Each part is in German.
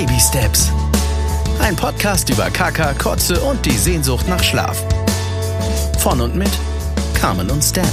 Baby Steps. Ein Podcast über Kaka, Kotze und die Sehnsucht nach Schlaf. Von und mit Carmen und Stan.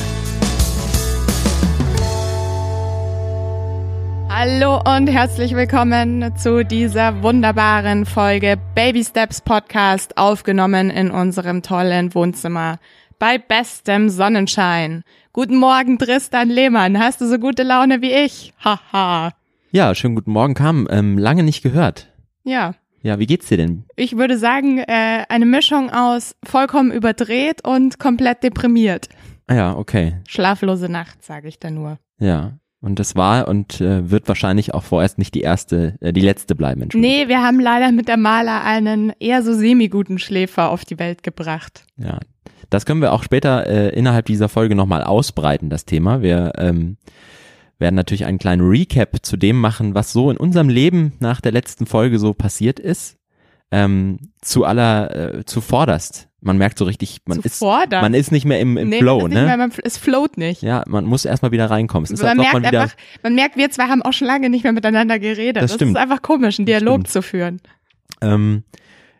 Hallo und herzlich willkommen zu dieser wunderbaren Folge Baby Steps Podcast, aufgenommen in unserem tollen Wohnzimmer bei bestem Sonnenschein. Guten Morgen, Tristan Lehmann. Hast du so gute Laune wie ich? Haha. Ja, schönen guten Morgen, Kam. Ähm, lange nicht gehört. Ja. Ja, wie geht's dir denn? Ich würde sagen, äh, eine Mischung aus vollkommen überdreht und komplett deprimiert. Ah ja, okay. Schlaflose Nacht, sage ich da nur. Ja. Und das war und äh, wird wahrscheinlich auch vorerst nicht die erste, äh, die letzte bleiben. Nee, wir haben leider mit der Maler einen eher so semi-guten Schläfer auf die Welt gebracht. Ja. Das können wir auch später äh, innerhalb dieser Folge nochmal ausbreiten, das Thema. Wir ähm, werden natürlich einen kleinen Recap zu dem machen, was so in unserem Leben nach der letzten Folge so passiert ist. Ähm, zu aller, äh, zuvorderst. Man merkt so richtig, man ist, man ist nicht mehr im, im nee, Flow, ne? Mehr, man, es float nicht. Ja, man muss erstmal wieder reinkommen. Es ist, man merkt man wieder, einfach, man merkt, wir zwei haben auch schon lange nicht mehr miteinander geredet. Das stimmt. ist einfach komisch, einen Dialog zu führen. ähm,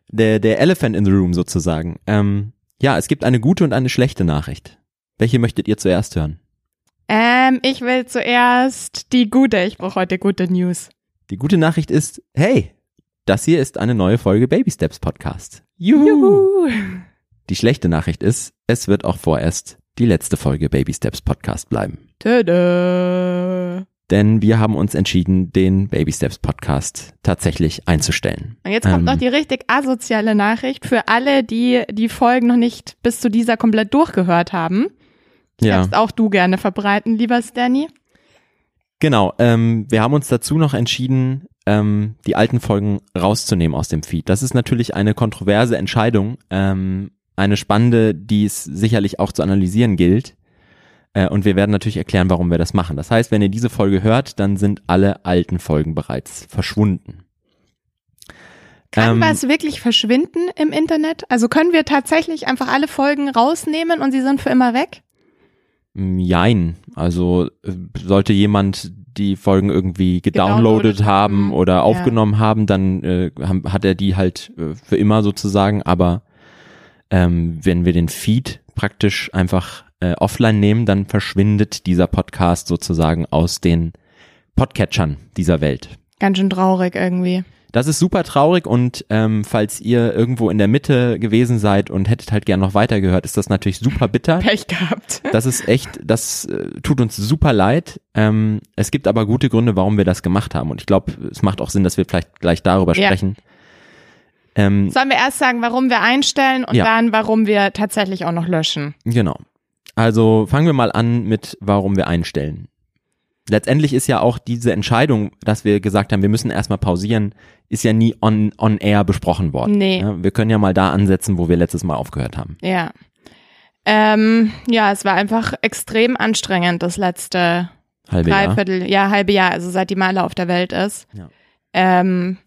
der, der Elephant in the Room sozusagen. Ähm, ja, es gibt eine gute und eine schlechte Nachricht. Welche möchtet ihr zuerst hören? Ähm, ich will zuerst die gute. Ich brauche heute gute News. Die gute Nachricht ist, hey, das hier ist eine neue Folge Baby Steps Podcast. Juhu. Juhu. Die schlechte Nachricht ist, es wird auch vorerst die letzte Folge Baby Steps Podcast bleiben. Tada. Denn wir haben uns entschieden, den Baby Steps Podcast tatsächlich einzustellen. Und jetzt kommt Ähm. noch die richtig asoziale Nachricht für alle, die die Folgen noch nicht bis zu dieser komplett durchgehört haben. Ja, Kannst auch du gerne verbreiten, lieber Stanny. genau. Ähm, wir haben uns dazu noch entschieden, ähm, die alten Folgen rauszunehmen aus dem Feed. Das ist natürlich eine kontroverse Entscheidung, ähm, eine spannende, die es sicherlich auch zu analysieren gilt. Äh, und wir werden natürlich erklären, warum wir das machen. Das heißt, wenn ihr diese Folge hört, dann sind alle alten Folgen bereits verschwunden. Kann Ähm, was wirklich verschwinden im Internet? Also können wir tatsächlich einfach alle Folgen rausnehmen und sie sind für immer weg? Jein. Also äh, sollte jemand die Folgen irgendwie Gedownloadet haben oder ja. aufgenommen haben, dann äh, hat er die halt äh, für immer sozusagen. Aber ähm, wenn wir den Feed praktisch einfach äh, offline nehmen, dann verschwindet dieser Podcast sozusagen aus den Podcatchern dieser Welt. Ganz schön traurig irgendwie. Das ist super traurig und ähm, falls ihr irgendwo in der Mitte gewesen seid und hättet halt gern noch weitergehört, ist das natürlich super bitter. Pech gehabt. Das ist echt, das äh, tut uns super leid. Ähm, es gibt aber gute Gründe, warum wir das gemacht haben. Und ich glaube, es macht auch Sinn, dass wir vielleicht gleich darüber Ja. sprechen. Ähm, Sollen wir erst sagen, warum wir einstellen und Ja. dann, warum wir tatsächlich auch noch löschen? genau. Also fangen wir mal an mit, warum wir einstellen. Letztendlich ist ja auch diese Entscheidung, dass wir gesagt haben, wir müssen erstmal pausieren, ist ja nie on, on air besprochen worden. Nee. Ja, wir können ja mal da ansetzen, wo wir letztes Mal aufgehört haben. Ja. Ähm, ja, es war einfach extrem anstrengend, das letzte Halbe Jahr. Dreiviertel, ja, halbe Jahr, also seit die Maler auf der Welt ist. Ja. Ähm,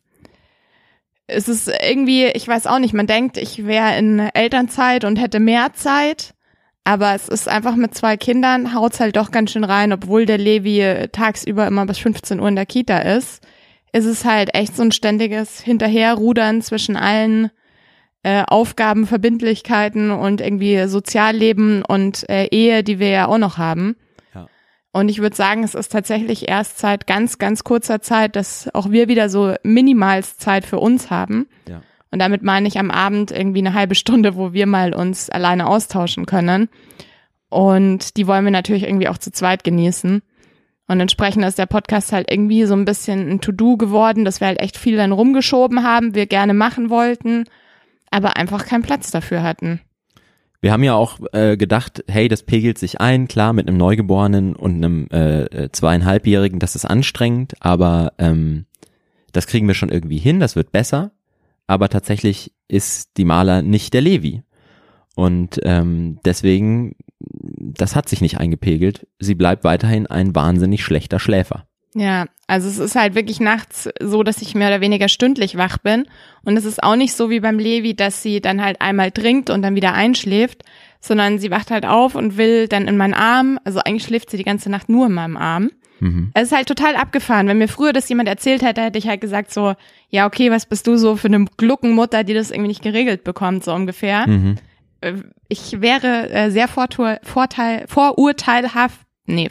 es ist irgendwie, ich weiß auch nicht, man denkt, ich wäre in Elternzeit und hätte mehr Zeit, aber es ist einfach mit zwei Kindern, haut's halt doch ganz schön rein, obwohl der Levi tagsüber immer bis 15 Uhr in der Kita ist, ist es halt echt so ein ständiges Hinterherrudern zwischen allen äh, Aufgaben, Verbindlichkeiten und irgendwie Sozialleben und äh, Ehe, die wir ja auch noch haben. Ja. Und ich würde sagen, es ist tatsächlich erst seit ganz, ganz kurzer Zeit, dass auch wir wieder so minimals Zeit für uns haben. Ja. Und damit meine ich am Abend irgendwie eine halbe Stunde, wo wir mal uns alleine austauschen können. Und die wollen wir natürlich irgendwie auch zu zweit genießen. Und entsprechend ist der Podcast halt irgendwie so ein bisschen ein To-Do geworden, dass wir halt echt viel dann rumgeschoben haben, wir gerne machen wollten, aber einfach keinen Platz dafür hatten. Wir haben ja auch äh, gedacht, hey, das pegelt sich ein, klar, mit einem Neugeborenen und einem äh, äh, zweieinhalbjährigen, das ist anstrengend, aber ähm, das kriegen wir schon irgendwie hin, das wird besser. Aber tatsächlich ist die Maler nicht der Levi. Und ähm, deswegen, das hat sich nicht eingepegelt. Sie bleibt weiterhin ein wahnsinnig schlechter Schläfer. Ja, also es ist halt wirklich nachts so, dass ich mehr oder weniger stündlich wach bin. Und es ist auch nicht so wie beim Levi, dass sie dann halt einmal trinkt und dann wieder einschläft, sondern sie wacht halt auf und will dann in meinen Arm. Also eigentlich schläft sie die ganze Nacht nur in meinem Arm. Mhm. Es ist halt total abgefahren. Wenn mir früher das jemand erzählt hätte, hätte ich halt gesagt so, ja, okay, was bist du so für eine Gluckenmutter, die das irgendwie nicht geregelt bekommt, so ungefähr. Mhm. Äh, Ich wäre äh, sehr vorteil, vorteil, vorurteilhaft, nee,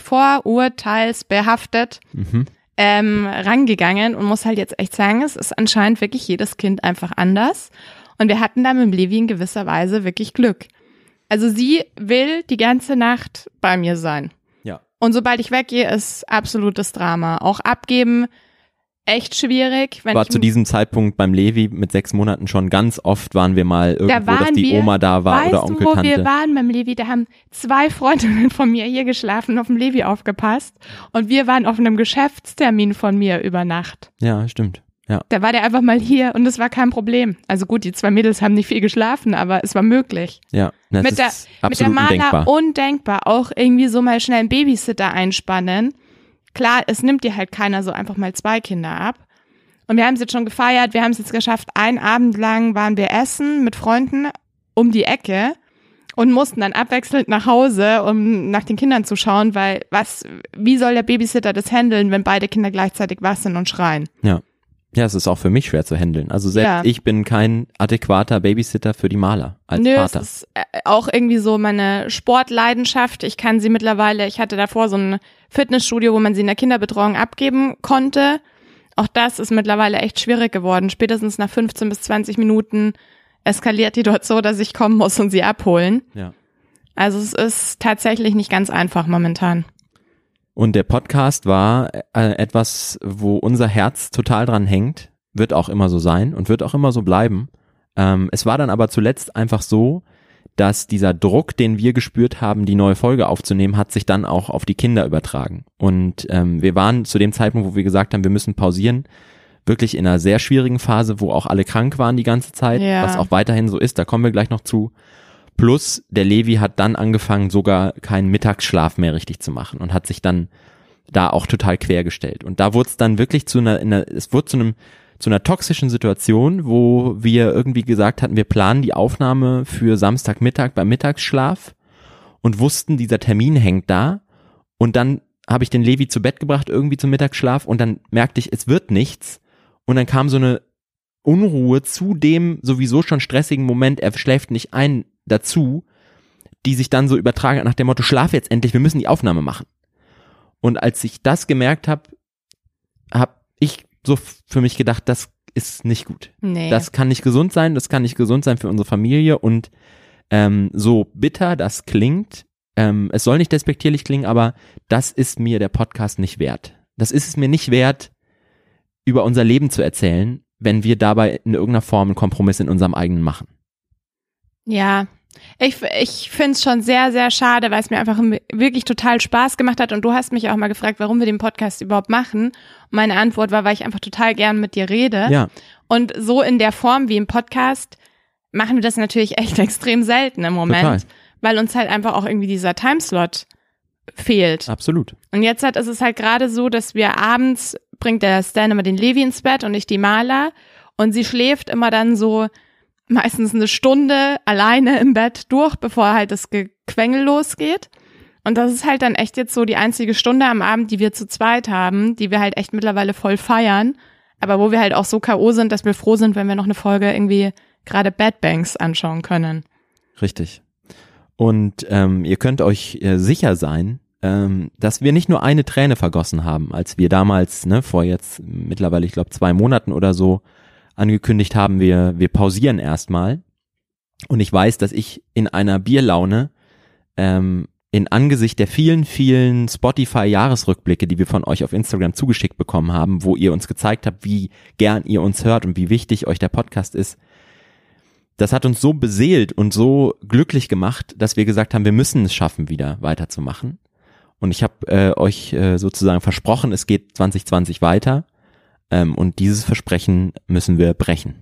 vorurteilsbehaftet Mhm. ähm, rangegangen und muss halt jetzt echt sagen, es ist anscheinend wirklich jedes Kind einfach anders. Und wir hatten da mit Levi in gewisser Weise wirklich Glück. Also sie will die ganze Nacht bei mir sein. Und sobald ich weggehe, ist absolutes Drama. Auch abgeben, echt schwierig. Wenn War zu diesem Zeitpunkt beim Levi mit sechs Monaten schon ganz oft waren wir mal irgendwo, dass waren die wir- Oma da war weißt oder du, Onkel, wo Tante. wir waren beim Levi? Da haben zwei Freundinnen von mir hier geschlafen, auf dem Levi aufgepasst. Und wir waren auf einem Geschäftstermin von mir über Nacht. Ja, stimmt. Ja. Da war der einfach mal hier und es war kein Problem. Also gut, die zwei Mädels haben nicht viel geschlafen, aber es war möglich. Ja, das mit ist der, mit der Maler undenkbar. undenkbar. Auch irgendwie so mal schnell einen Babysitter einspannen. Klar, es nimmt dir halt keiner so einfach mal zwei Kinder ab. Und wir haben es jetzt schon gefeiert. Wir haben es jetzt geschafft. Einen Abend lang waren wir essen mit Freunden um die Ecke und mussten dann abwechselnd nach Hause, um nach den Kindern zu schauen, weil was, wie soll der Babysitter das handeln, wenn beide Kinder gleichzeitig wach sind und schreien? Ja. Ja, es ist auch für mich schwer zu handeln. Also selbst Ja. ich bin kein adäquater Babysitter für die Maler als Nö, Vater. es ist äh, auch irgendwie so meine Sportleidenschaft. Ich kann sie mittlerweile, ich hatte davor so ein Fitnessstudio, wo man sie in der Kinderbetreuung abgeben konnte. Auch das ist mittlerweile echt schwierig geworden. Spätestens nach 15 bis 20 Minuten eskaliert die dort so, dass ich kommen muss und sie abholen. ja. Also es ist tatsächlich nicht ganz einfach momentan. Und der Podcast war äh, etwas, wo unser Herz total dran hängt, wird auch immer so sein und wird auch immer so bleiben. Ähm, es war dann aber zuletzt einfach so, dass dieser Druck, den wir gespürt haben, die neue Folge aufzunehmen, hat sich dann auch auf die Kinder übertragen. Und ähm, wir waren zu dem Zeitpunkt, wo wir gesagt haben, wir müssen pausieren, wirklich in einer sehr schwierigen Phase, wo auch alle krank waren die ganze Zeit, Ja. was auch weiterhin so ist, da kommen wir gleich noch zu. Plus der Levi hat dann angefangen, sogar keinen Mittagsschlaf mehr richtig zu machen und hat sich dann da auch total quergestellt. Und da wurde es dann wirklich zu einer, in einer es wurde zu einem zu einer toxischen Situation, wo wir irgendwie gesagt hatten, wir planen die Aufnahme für Samstagmittag beim Mittagsschlaf und wussten, dieser Termin hängt da. Und dann habe ich den Levi zu Bett gebracht, irgendwie zum Mittagsschlaf, und dann merkte ich, es wird nichts. Und dann kam so eine Unruhe zu dem sowieso schon stressigen Moment, er schläft nicht ein, dazu, die sich dann so übertragen hat nach dem Motto, schlaf jetzt endlich, wir müssen die Aufnahme machen. Und als ich das gemerkt habe, habe ich so für mich gedacht, das ist nicht gut. Nee. Das kann nicht gesund sein, das kann nicht gesund sein für unsere Familie und ähm, so bitter das klingt, ähm, es soll nicht despektierlich klingen, aber das ist mir der Podcast nicht wert. Das ist es mir nicht wert, über unser Leben zu erzählen, wenn wir dabei in irgendeiner Form einen Kompromiss in unserem eigenen machen. Ja, ich, ich finde es schon sehr, sehr schade, weil es mir einfach wirklich total Spaß gemacht hat. Und du hast mich auch mal gefragt, warum wir den Podcast überhaupt machen. Und meine Antwort war, weil ich einfach total gern mit dir rede. Ja, Und so in der Form wie im Podcast machen wir das natürlich echt extrem selten im Moment, Total. weil uns halt einfach auch irgendwie dieser Timeslot fehlt. absolut. Und jetzt halt ist es halt gerade so, dass wir abends bringt der Stan immer den Levi ins Bett und ich die Maler und sie schläft immer dann so meistens eine Stunde alleine im Bett durch, bevor halt das Gequengel losgeht. Und das ist halt dann echt jetzt so die einzige Stunde am Abend, die wir zu zweit haben, die wir halt echt mittlerweile voll feiern, aber wo wir halt auch so K.O. sind, dass wir froh sind, wenn wir noch eine Folge irgendwie gerade Bad Banks anschauen können. Richtig. Und ähm, ihr könnt euch äh, sicher sein, ähm, dass wir nicht nur eine Träne vergossen haben, als wir damals, ne, vor jetzt mittlerweile, ich glaube, zwei Monaten oder so, angekündigt haben, wir, wir pausieren erstmal. Und ich weiß, dass ich in einer Bierlaune ähm, in Angesicht der vielen, vielen Spotify-Jahresrückblicke, die wir von euch auf Instagram zugeschickt bekommen haben, wo ihr uns gezeigt habt, wie gern ihr uns hört und wie wichtig euch der Podcast ist, das hat uns so beseelt und so glücklich gemacht, dass wir gesagt haben, wir müssen es schaffen, wieder weiterzumachen. Und ich habe äh, euch äh, sozusagen versprochen, es geht 2020 weiter. Ähm, und dieses Versprechen müssen wir brechen.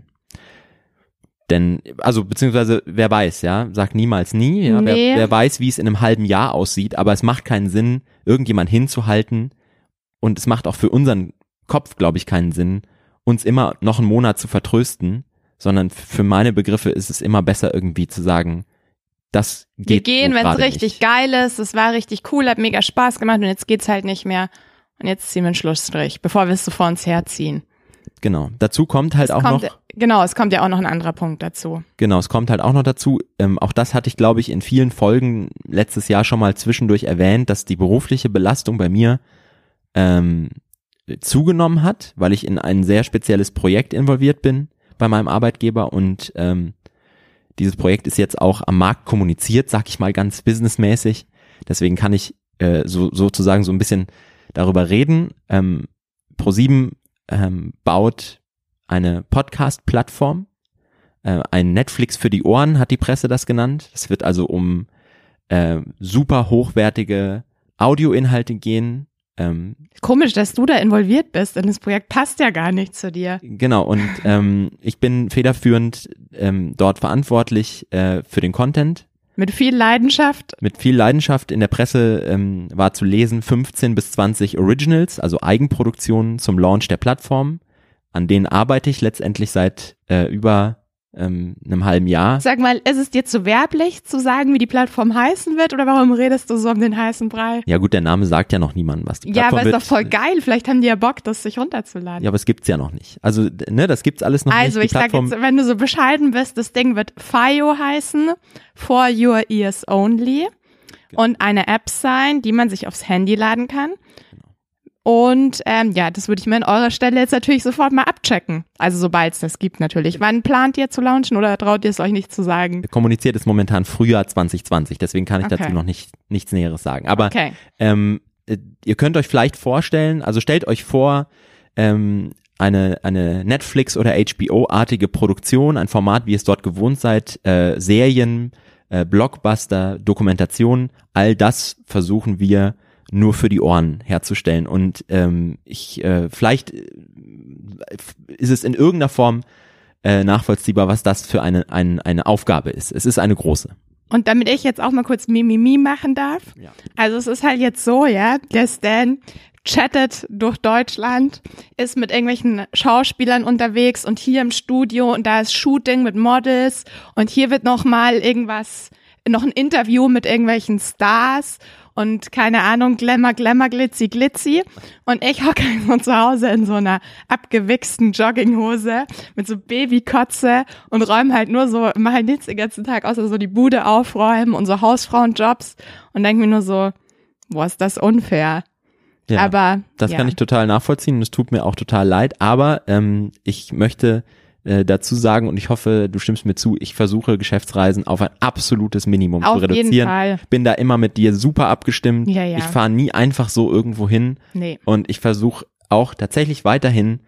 Denn, also beziehungsweise, wer weiß, ja, sag niemals nie, ja, Nee. wer, wer weiß, wie es in einem halben Jahr aussieht, aber es macht keinen Sinn, irgendjemand hinzuhalten und es macht auch für unseren Kopf, glaube ich, keinen Sinn, uns immer noch einen Monat zu vertrösten, sondern für meine Begriffe ist es immer besser irgendwie zu sagen, das geht Wir gehen, wenn es richtig nicht. geil ist, es war richtig cool, hat mega Spaß gemacht und jetzt geht's halt nicht mehr. Und jetzt ziehen wir einen Schlussstrich, bevor wir es so vor uns herziehen. Genau. Dazu kommt halt Es auch kommt, noch, Genau, es kommt ja auch noch ein anderer Punkt dazu. genau, es kommt halt auch noch dazu, ähm, auch das hatte ich, glaube ich, in vielen Folgen letztes Jahr schon mal zwischendurch erwähnt, dass die berufliche Belastung bei mir ähm, zugenommen hat, weil ich in ein sehr spezielles Projekt involviert bin bei meinem Arbeitgeber und ähm, dieses Projekt ist jetzt auch am Markt kommuniziert, sag ich mal ganz businessmäßig. Deswegen kann ich äh, so, sozusagen so ein bisschen darüber reden. Ähm, Pro7 ähm, baut eine Podcast-Plattform, äh, ein Netflix für die Ohren, hat die Presse das genannt. Es wird also um äh, super hochwertige Audioinhalte gehen. Ähm, Komisch, dass du da involviert bist, denn das Projekt passt ja gar nicht zu dir. genau, und ähm, ich bin federführend ähm, dort verantwortlich äh, für den Content. Mit viel Leidenschaft. Mit viel Leidenschaft in der Presse ähm, war zu lesen 15 bis 20 Originals, also Eigenproduktionen zum Launch der Plattform. An denen arbeite ich letztendlich seit äh, über ähm, einem halben Jahr. Sag mal, ist es dir zu werblich zu sagen, wie die Plattform heißen wird oder warum redest du so um den heißen Brei? Ja gut, der Name sagt ja noch niemandem was. Die Ja, aber Plattform ist doch voll geil. Vielleicht haben die ja Bock, das sich runterzuladen. Ja, aber es gibt's ja noch nicht. Also, ne, das gibt's alles noch also nicht. ich Die sag Plattform, jetzt, wenn du so bescheiden bist, das Ding wird FIO heißen, For Your Ears Only Genau. und eine App sein, die man sich aufs Handy laden kann. Und ähm, ja, das würde ich mir an eurer Stelle jetzt natürlich sofort mal abchecken. Also sobald es das gibt natürlich. Wann plant ihr zu launchen oder traut ihr es euch nicht zu sagen? kommuniziert ist momentan Frühjahr 2020, deswegen kann ich Okay. dazu noch nicht nichts Näheres sagen. Aber Okay. ähm, äh, ihr könnt euch vielleicht vorstellen, also stellt euch vor, ähm, eine, eine Netflix- oder HBO-artige Produktion, ein Format, wie ihr es dort gewohnt seid, äh, Serien, äh, Blockbuster, Dokumentation, all das versuchen wir nur für die Ohren herzustellen. Und ähm, ich äh, vielleicht äh, ist es in irgendeiner Form äh, nachvollziehbar, was das für eine, eine, eine Aufgabe ist. Es ist eine große. Und damit ich jetzt auch mal kurz Mimimi machen darf. Ja. Also es ist halt jetzt so, ja, der Stan chattet durch Deutschland, ist mit irgendwelchen Schauspielern unterwegs und hier im Studio und da ist Shooting mit Models und hier wird noch mal irgendwas, noch ein Interview mit irgendwelchen Stars und keine Ahnung, Glamour, Glamour, Glitzy, Glitzy. Und ich hocke so zu Hause in so einer abgewichsten Jogginghose mit so Babykotze und räume halt nur so, mache halt nichts den ganzen Tag, außer so die Bude aufräumen und so Hausfrauenjobs und denke mir nur so, boah, ist das unfair. Ja. Aber Das ja. kann ich total nachvollziehen und es tut mir auch total leid, aber ähm, ich möchte äh, dazu sagen und ich hoffe, du stimmst mir zu, ich versuche Geschäftsreisen auf ein absolutes Minimum Auf zu jeden reduzieren. Fall. Bin da immer mit dir super abgestimmt. Ja, ja. Ich fahre nie einfach so irgendwo hin Nee. und ich versuche auch tatsächlich weiterhin,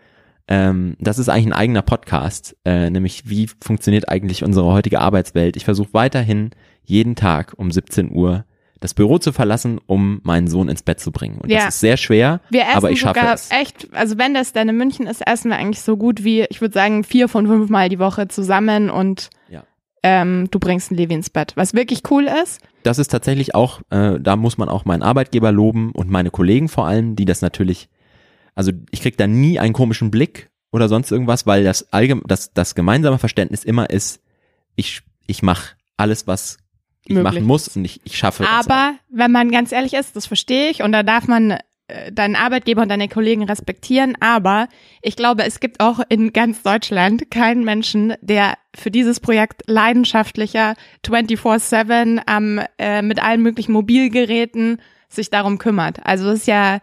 ähm, das ist eigentlich ein eigener Podcast, äh, nämlich wie funktioniert eigentlich unsere heutige Arbeitswelt. Ich versuche weiterhin jeden Tag um 17 Uhr das Büro zu verlassen, um meinen Sohn ins Bett zu bringen. Und Ja. das ist sehr schwer, Wir essen aber ich schaffe sogar es. echt, also wenn das dann in München ist, essen wir eigentlich so gut wie, ich würde sagen, vier von fünf Mal die Woche zusammen und Ja. ähm, du bringst einen Levi ins Bett. Was wirklich cool ist, das ist tatsächlich auch, äh, da muss man auch meinen Arbeitgeber loben und meine Kollegen vor allem, die das natürlich, also ich krieg da nie einen komischen Blick oder sonst irgendwas, weil das allgemein, das, das gemeinsame Verständnis immer ist, ich, ich mache alles, was ich Möglich machen muss und ich, ich schaffe es. auch. aber wenn man ganz ehrlich ist, das verstehe ich und da darf man äh, deinen Arbeitgeber und deine Kollegen respektieren, aber ich glaube, es gibt auch in ganz Deutschland keinen Menschen, der für dieses Projekt leidenschaftlicher 24/7 am äh, mit allen möglichen Mobilgeräten sich darum kümmert. Also es ist ja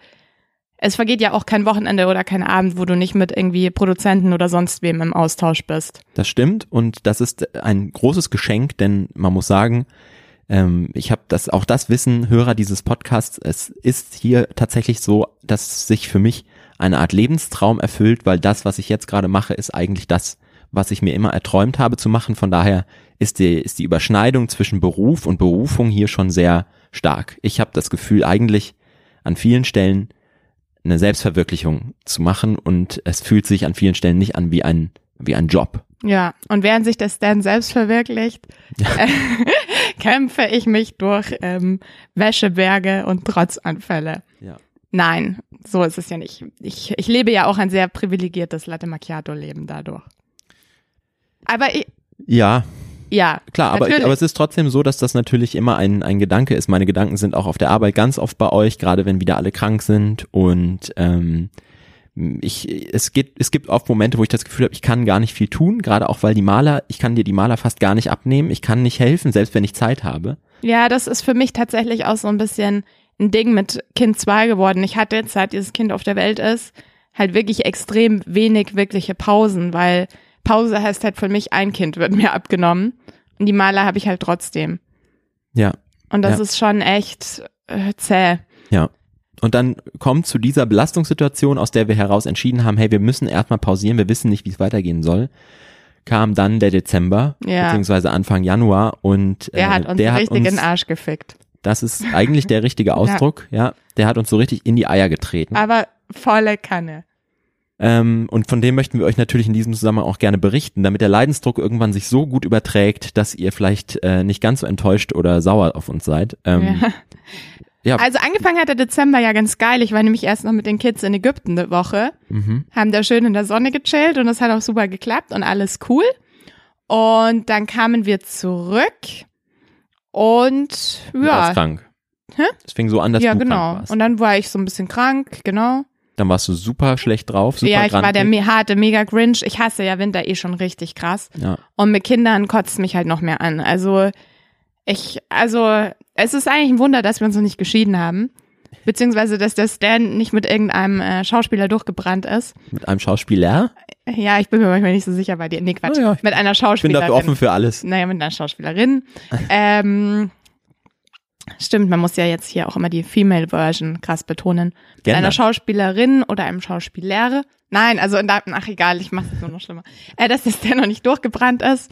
es vergeht ja auch kein Wochenende oder kein Abend, wo du nicht mit irgendwie Produzenten oder sonst wem im Austausch bist. Das stimmt und das ist ein großes Geschenk, denn man muss sagen, ähm, ich habe das auch das Wissen Hörer dieses Podcasts. Es ist hier tatsächlich so, dass sich für mich eine Art Lebenstraum erfüllt, weil das, was ich jetzt gerade mache, ist eigentlich das, was ich mir immer erträumt habe zu machen. Von daher ist die ist die Überschneidung zwischen Beruf und Berufung hier schon sehr stark. Ich habe das Gefühl, eigentlich an vielen Stellen eine Selbstverwirklichung zu machen und es fühlt sich an vielen Stellen nicht an wie ein wie ein Job. Ja, und während sich das dann selbst verwirklicht, äh, kämpfe ich mich durch ähm, Wäscheberge und Trotzanfälle. Ja. Nein, so ist es ja nicht. Ich, ich lebe ja auch ein sehr privilegiertes Latte Macchiato-Leben dadurch. Aber ich, Ja, Ja, Klar, aber, ich, aber es ist trotzdem so, dass das natürlich immer ein, ein Gedanke ist. Meine Gedanken sind auch auf der Arbeit ganz oft bei euch, gerade wenn wieder alle krank sind und ähm, ich, es gibt, es gibt oft Momente, wo ich das Gefühl habe, ich kann gar nicht viel tun, gerade auch weil die Maler, ich kann dir die Maler fast gar nicht abnehmen, ich kann nicht helfen, selbst wenn ich Zeit habe. Ja, das ist für mich tatsächlich auch so ein bisschen ein Ding mit Kind 2 geworden. Ich hatte jetzt, seit dieses Kind auf der Welt ist, halt wirklich extrem wenig wirkliche Pausen, weil Pause heißt halt für mich, ein Kind wird mir abgenommen und die Maler habe ich halt trotzdem. Ja, Und das Ja. ist schon echt äh, zäh. ja. Und dann kommt zu dieser Belastungssituation, aus der wir heraus entschieden haben, hey, wir müssen erstmal pausieren, wir wissen nicht, wie es weitergehen soll, kam dann der Dezember, Ja. beziehungsweise Anfang Januar und Der äh, hat uns der hat richtig uns, in den Arsch gefickt. das ist eigentlich der richtige Ausdruck, ja. der hat uns so richtig in die Eier getreten. Aber volle Kanne. Ähm, und von dem möchten wir euch natürlich in diesem Zusammenhang auch gerne berichten, damit der Leidensdruck irgendwann sich so gut überträgt, dass ihr vielleicht äh, nicht ganz so enttäuscht oder sauer auf uns seid. Ähm, Ja. ja. Also angefangen hat der Dezember ja ganz geil. Ich war nämlich erst noch mit den Kids in Ägypten eine Woche, mhm. haben da schön in der Sonne gechillt und das hat auch super geklappt und alles cool. Und dann kamen wir zurück und Du warst ja, krank. Hä? Es fing so an, dass ja du genau. krank warst. Und dann war ich so ein bisschen krank, genau. Dann warst du super schlecht drauf, super ja, ich war der grantig. me- harte Mega Grinch. Ich hasse ja Winter eh schon richtig krass. Ja. Und mit Kindern kotzt mich halt noch mehr an. Also ich, also es ist eigentlich ein Wunder, dass wir uns noch nicht geschieden haben. Beziehungsweise, dass der Stan nicht mit irgendeinem äh, Schauspieler durchgebrannt ist. Mit einem Schauspieler. Ja, ich bin mir manchmal nicht so sicher bei dir. Nee, Quatsch. Oh ja, mit einer Ich bin Schauspielerin. dafür offen für alles. Naja, mit einer Schauspielerin. ähm, stimmt, man muss ja jetzt hier auch immer die Female Version krass betonen. Mit einer Schauspielerin oder einem Schauspieler. Nein, also in der, ach egal, ich mach's jetzt nur noch schlimmer. Äh, dass das der noch nicht durchgebrannt ist,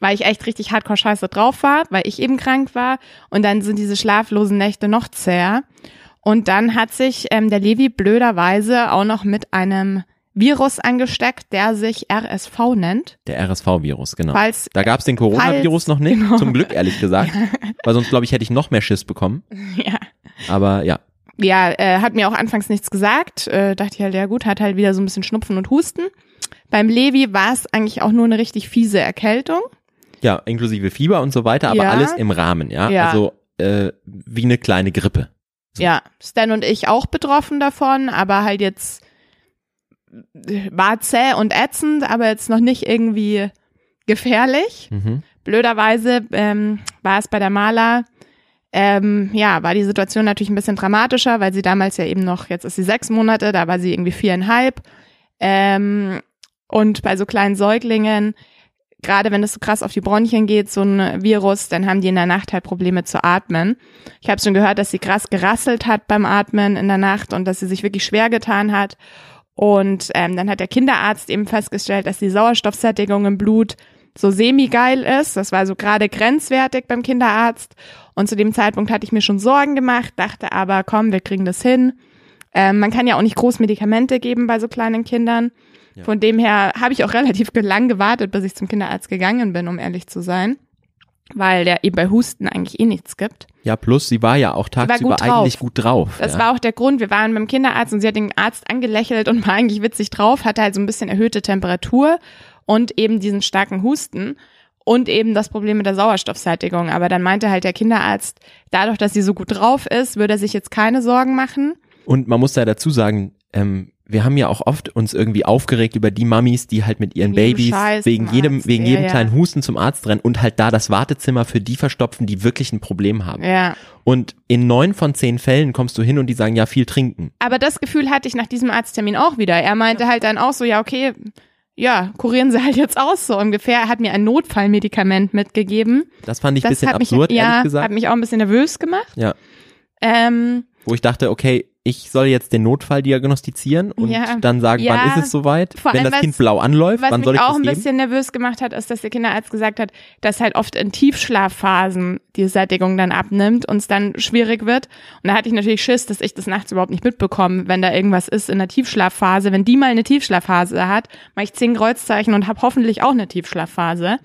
weil ich echt richtig hardcore scheiße drauf war, weil ich eben krank war. Und dann sind diese schlaflosen Nächte noch zäher. Und dann hat sich ähm, der Levi blöderweise auch noch mit einem Virus angesteckt, der sich RSV nennt. Der RSV-Virus, genau. Falls Da gab's den Coronavirus noch nicht, genau. zum Glück ehrlich gesagt. Weil sonst, glaube ich, hätte ich noch mehr Schiss bekommen. ja, Aber ja, ja, äh, hat mir auch anfangs nichts gesagt. Äh, dachte ich halt, ja gut, hat halt wieder so ein bisschen Schnupfen und Husten. Beim Levi war es eigentlich auch nur eine richtig fiese Erkältung. ja, inklusive Fieber und so weiter, aber Ja. alles im Rahmen, ja. Ja. Also äh, wie eine kleine Grippe. Ja, Stan und ich auch betroffen davon, aber halt jetzt war zäh und ätzend, aber jetzt noch nicht irgendwie gefährlich. Mhm. Blöderweise ähm, war es bei der Maler, ähm, ja, war die Situation natürlich ein bisschen dramatischer, weil sie damals ja eben noch, jetzt ist sie sechs Monate, da war sie irgendwie viereinhalb. Ähm, und bei so kleinen Säuglingen, gerade wenn es so krass auf die Bronchien geht, so ein Virus, dann haben die in der Nacht halt Probleme zu atmen. Ich habe schon gehört, dass sie krass gerasselt hat beim Atmen in der Nacht und dass sie sich wirklich schwer getan hat. Und ähm, dann hat der Kinderarzt eben festgestellt, dass die Sauerstoffsättigung im Blut so semi-geil ist. Das war so gerade grenzwertig beim Kinderarzt. Und zu dem Zeitpunkt hatte ich mir schon Sorgen gemacht, dachte aber, komm, wir kriegen das hin. Ähm, man kann ja auch nicht groß Medikamente geben bei so kleinen Kindern. Ja. Von dem her habe ich auch relativ lang gewartet, bis ich zum Kinderarzt gegangen bin, um ehrlich zu sein. Weil der eben bei Husten eigentlich eh nichts gibt. Ja, plus sie war ja auch tagsüber gut eigentlich gut drauf. Das ja. war auch der Grund. Wir waren beim Kinderarzt und sie hat den Arzt angelächelt und war eigentlich witzig drauf, hatte halt so ein bisschen erhöhte Temperatur und eben diesen starken Husten und eben das Problem mit der Sauerstoffsättigung. Aber dann meinte halt der Kinderarzt, dadurch, dass sie so gut drauf ist, würde er sich jetzt keine Sorgen machen. Und man muss da dazu sagen, ähm, wir haben ja auch oft uns irgendwie aufgeregt über die Mamis, die halt mit ihren jedem Babys wegen jedem, wegen jedem ja. kleinen Husten zum Arzt rennen und halt da das Wartezimmer für die verstopfen, die wirklich ein Problem haben. Ja. Und in neun von zehn Fällen kommst du hin und die sagen, ja, viel trinken. Aber das Gefühl hatte ich nach diesem Arzttermin auch wieder. Er meinte halt dann auch so, ja, okay, ja, kurieren Sie halt jetzt aus so ungefähr. Er hat mir ein Notfallmedikament mitgegeben. Das fand ich ein bisschen hat mich, absurd, ja, ehrlich gesagt. hat mich auch ein bisschen nervös gemacht. Ja. Ähm, Wo ich dachte, okay, ich soll jetzt den Notfall diagnostizieren und Ja. dann sagen, Ja. wann ist es soweit? Vor Wenn das Kind was- blau anläuft, Was wann soll mich ich auch das ein geben? bisschen nervös gemacht hat, ist, dass der Kinderarzt gesagt hat, dass halt oft in Tiefschlafphasen die Sättigung dann abnimmt und es dann schwierig wird. Und da hatte ich natürlich Schiss, dass ich das nachts überhaupt nicht mitbekomme, wenn da irgendwas ist in der Tiefschlafphase. Wenn die mal eine Tiefschlafphase hat, mache ich zehn Kreuzzeichen und habe hoffentlich auch eine Tiefschlafphase.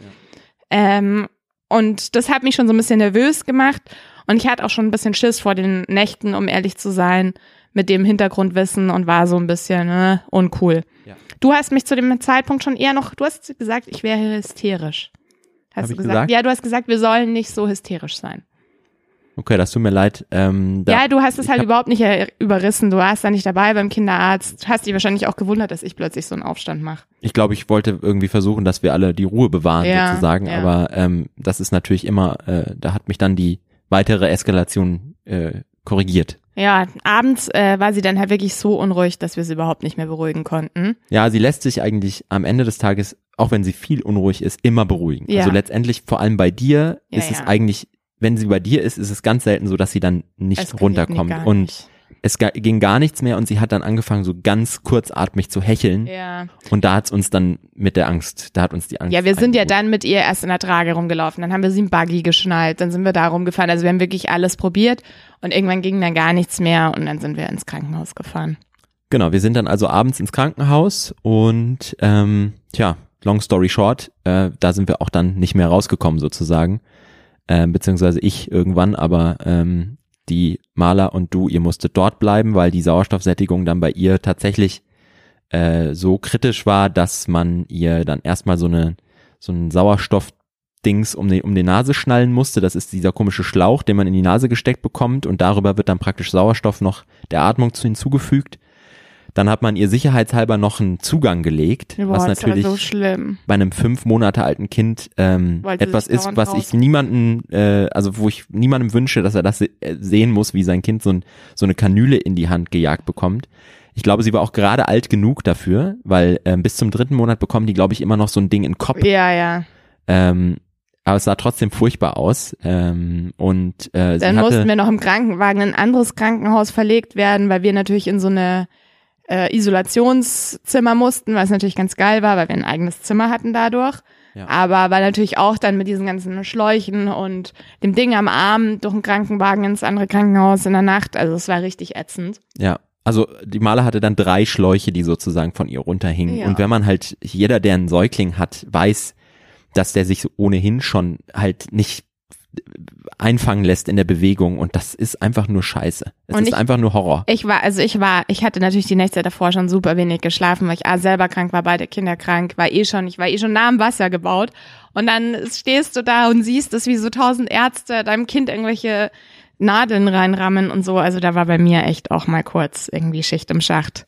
Ähm, und das hat mich schon so ein bisschen nervös gemacht. Und ich hatte auch schon ein bisschen Schiss vor den Nächten, um ehrlich zu sein, mit dem Hintergrundwissen und war so ein bisschen äh, uncool. Ja. Du hast mich zu dem Zeitpunkt schon eher noch, du hast gesagt, ich wäre hysterisch. Hast Hab du gesagt? gesagt? Ja, du hast gesagt, wir sollen nicht so hysterisch sein. Okay, das tut mir leid. Ähm, da, ja, du hast es halt überhaupt nicht überrissen. Du warst da nicht dabei beim Kinderarzt. Hast dich wahrscheinlich auch gewundert, dass ich plötzlich so einen Aufstand mache. Ich glaube, ich wollte irgendwie versuchen, dass wir alle die Ruhe bewahren Ja, sozusagen, ja. aber ähm, das ist natürlich immer, äh, da hat mich dann die weitere Eskalation äh, korrigiert. Ja, abends äh, war sie dann halt wirklich so unruhig, dass wir sie überhaupt nicht mehr beruhigen konnten. Ja, sie lässt sich eigentlich am Ende des Tages, auch wenn sie viel unruhig ist, immer beruhigen. Ja. Also letztendlich, vor allem bei dir, Ja, ist es ja. eigentlich, wenn sie bei dir ist, ist es ganz selten so, dass sie dann nicht Eskaliert runterkommt. gar und nicht. Es ging gar nichts mehr und sie hat dann angefangen, so ganz kurzatmig zu hecheln. Ja. Und da hat's uns dann mit der Angst, da hat uns die Angst. Ja, wir sind ja dann mit ihr erst in der Trage rumgelaufen. Dann haben wir sie im Buggy geschnallt. Dann sind wir da rumgefahren. Also wir haben wirklich alles probiert. Und irgendwann ging dann gar nichts mehr. Und dann sind wir ins Krankenhaus gefahren. Genau, wir sind dann also abends ins Krankenhaus und ähm, tja, long story short, äh, da sind wir auch dann nicht mehr rausgekommen sozusagen, äh, beziehungsweise ich irgendwann, aber ähm, die Maler und du, ihr musstet dort bleiben, weil die Sauerstoffsättigung dann bei ihr tatsächlich äh, so kritisch war, dass man ihr dann erstmal so eine so ein Sauerstoffdings um die, um die Nase schnallen musste. Das ist dieser komische Schlauch, den man in die Nase gesteckt bekommt und darüber wird dann praktisch Sauerstoff noch der Atmung zu hinzugefügt. Dann hat man ihr sicherheitshalber noch einen Zugang gelegt, Boah, was natürlich so schlimm. bei einem fünf Monate alten Kind ähm, etwas ist, was ich niemanden, äh, also wo ich niemandem wünsche, dass er das se äh, sehen muss, wie sein Kind so, ein, so eine Kanüle in die Hand gejagt bekommt. Ich glaube, sie war auch gerade alt genug dafür, weil ähm, bis zum dritten Monat bekommen die, glaube ich, immer noch so ein Ding in den Kopf. Ja, ja. Ähm, aber es sah trotzdem furchtbar aus. Ähm, und äh, Dann mussten wir noch im Krankenwagen in ein anderes Krankenhaus verlegt werden, weil wir natürlich in so eine äh, Isolationszimmer mussten, was natürlich ganz geil war, weil wir ein eigenes Zimmer hatten dadurch. Ja. Aber war natürlich auch dann mit diesen ganzen Schläuchen und dem Ding am Arm durch den Krankenwagen ins andere Krankenhaus in der Nacht. Also es war richtig ätzend. Ja, also die Maler hatte dann drei Schläuche, die sozusagen von ihr runterhingen. Ja. Und wenn man halt, jeder, der einen Säugling hat, weiß, dass der sich so ohnehin schon halt nicht einfangen lässt in der Bewegung und das ist einfach nur scheiße. Es Und ist ich- einfach nur Horror. Ich war, also ich war, ich hatte natürlich die Nächte davor schon super wenig geschlafen, weil ich A, selber krank war, beide Kinder krank, war eh schon, ich war eh schon nah am Wasser gebaut. Und dann stehst du da und siehst es, wie so tausend Ärzte deinem Kind irgendwelche Nadeln reinrammen und so. Also da war bei mir echt auch mal kurz irgendwie Schicht im Schacht.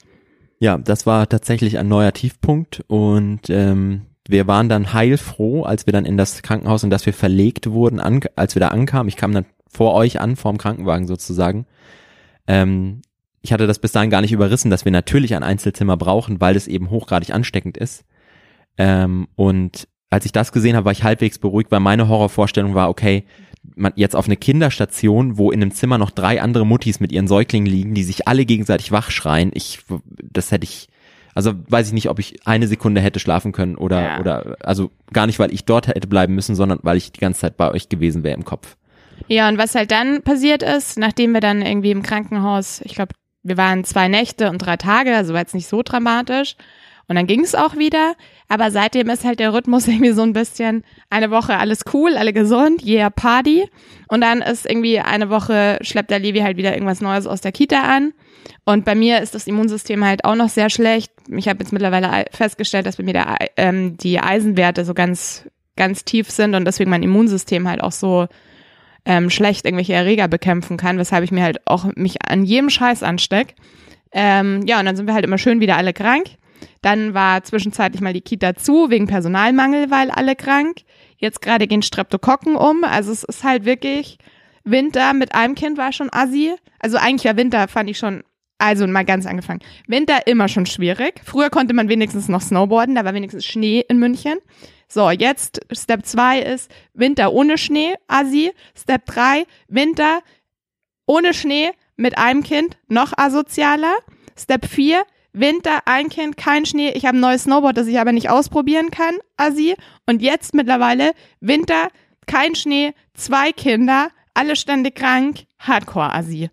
Ja, das war tatsächlich ein neuer Tiefpunkt und ähm, wir waren dann heilfroh, als wir dann in das Krankenhaus, in das wir verlegt wurden, an, als wir da ankamen. Ich kam dann vor euch an, vorm Krankenwagen sozusagen. Ähm, ich hatte das bis dahin gar nicht überrissen, dass wir natürlich ein Einzelzimmer brauchen, weil es eben hochgradig ansteckend ist. Ähm, und als ich das gesehen habe, war ich halbwegs beruhigt, weil meine Horrorvorstellung war, okay, man jetzt auf eine Kinderstation, wo in einem Zimmer noch drei andere Muttis mit ihren Säuglingen liegen, die sich alle gegenseitig wachschreien. Ich, das hätte ich, also weiß ich nicht, ob ich eine Sekunde hätte schlafen können oder, Ja. oder, also gar nicht, weil ich dort hätte bleiben müssen, sondern weil ich die ganze Zeit bei euch gewesen wäre im Kopf. Ja, und was halt dann passiert ist, nachdem wir dann irgendwie im Krankenhaus, ich glaube, wir waren zwei Nächte und drei Tage, also war jetzt nicht so dramatisch. Und dann ging es auch wieder. Aber seitdem ist halt der Rhythmus irgendwie so ein bisschen eine Woche alles cool, alle gesund, yeah, Party. Und dann ist irgendwie eine Woche schleppt der Levi halt wieder irgendwas Neues aus der Kita an. Und bei mir ist das Immunsystem halt auch noch sehr schlecht. Ich habe jetzt mittlerweile ei- festgestellt, dass bei mir der, ähm, die Eisenwerte so ganz, ganz tief sind und deswegen mein Immunsystem halt auch so ähm, schlecht irgendwelche Erreger bekämpfen kann, weshalb ich mir halt auch mich an jedem Scheiß ansteck. Ähm, ja, und dann sind wir halt immer schön wieder alle krank. Dann war zwischenzeitlich mal die Kita zu, wegen Personalmangel, weil alle krank. Jetzt gerade gehen Streptokokken um. Also es ist halt wirklich, Winter mit einem Kind war schon assi. Also eigentlich war Winter, fand ich schon, also mal ganz angefangen. Winter immer schon schwierig. Früher konnte man wenigstens noch snowboarden, da war wenigstens Schnee in München. So, jetzt Step 2 ist Winter ohne Schnee, assi. Step 3, Winter ohne Schnee mit einem Kind, noch asozialer. Step 4, Winter, ein Kind, kein Schnee. Ich habe ein neues Snowboard, das ich aber nicht ausprobieren kann, assi. Und jetzt mittlerweile Winter, kein Schnee, zwei Kinder, alle ständig krank, Hardcore-Assi.